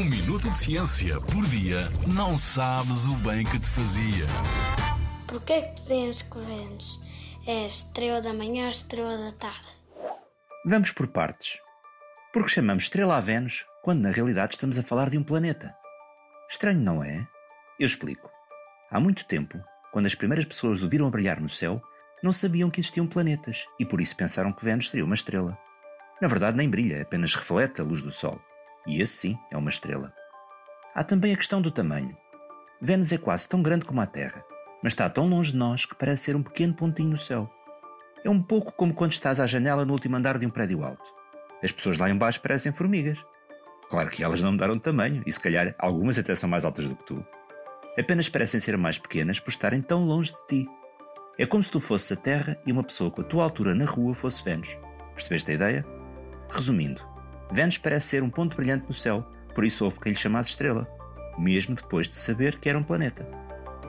Um minuto de ciência por dia não sabes o bem que te fazia. Porquê é que dizemos que Vênus é a estrela da manhã ou a estrela da tarde? Vamos por partes. Porque chamamos estrela a Vênus quando na realidade estamos a falar de um planeta. Estranho, não é? Eu explico. Há muito tempo, quando as primeiras pessoas o viram a brilhar no céu, não sabiam que existiam planetas e por isso pensaram que Vênus seria uma estrela. Na verdade, nem brilha, apenas reflete a luz do Sol. E esse sim é uma estrela. Há também a questão do tamanho. Vênus é quase tão grande como a Terra, mas está tão longe de nós que parece ser um pequeno pontinho no céu. É um pouco como quando estás à janela no último andar de um prédio alto. As pessoas lá embaixo parecem formigas. Claro que elas não mudaram de tamanho, e se calhar algumas até são mais altas do que tu. Apenas parecem ser mais pequenas por estarem tão longe de ti. É como se tu fosses a Terra e uma pessoa com a tua altura na rua fosse Vênus. Percebeste a ideia? Resumindo, Vênus parece ser um ponto brilhante no céu, por isso houve quem lhe chamasse estrela, mesmo depois de saber que era um planeta.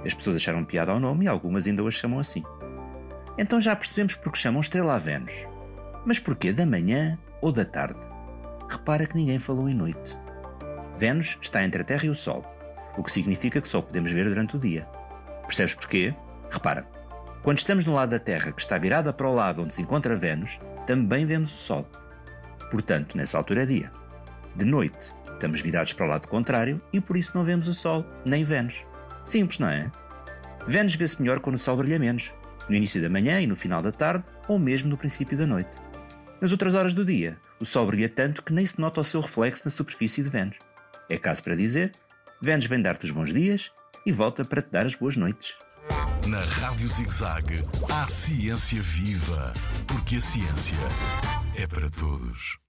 As pessoas acharam piada ao nome e algumas ainda hoje chamam assim. Então já percebemos porque chamam estrela a Vênus. Mas porquê da manhã ou da tarde? Repara que ninguém falou em noite. Vênus está entre a Terra e o Sol, o que significa que só podemos ver durante o dia. Percebes porquê? Repara, quando estamos no lado da Terra que está virada para o lado onde se encontra Vênus, também vemos o Sol. Portanto, nessa altura é dia. De noite, estamos virados para o lado contrário e por isso não vemos o Sol nem Vênus. Simples, não é? Vênus vê-se melhor quando o Sol brilha menos, no início da manhã e no final da tarde, ou mesmo no princípio da noite. Nas outras horas do dia, o Sol brilha tanto que nem se nota o seu reflexo na superfície de Vênus. É caso para dizer, Vênus vem dar-te os bons dias e volta para te dar as boas noites. Na Rádio ZigZag, há ciência viva, porque a ciência é para todos.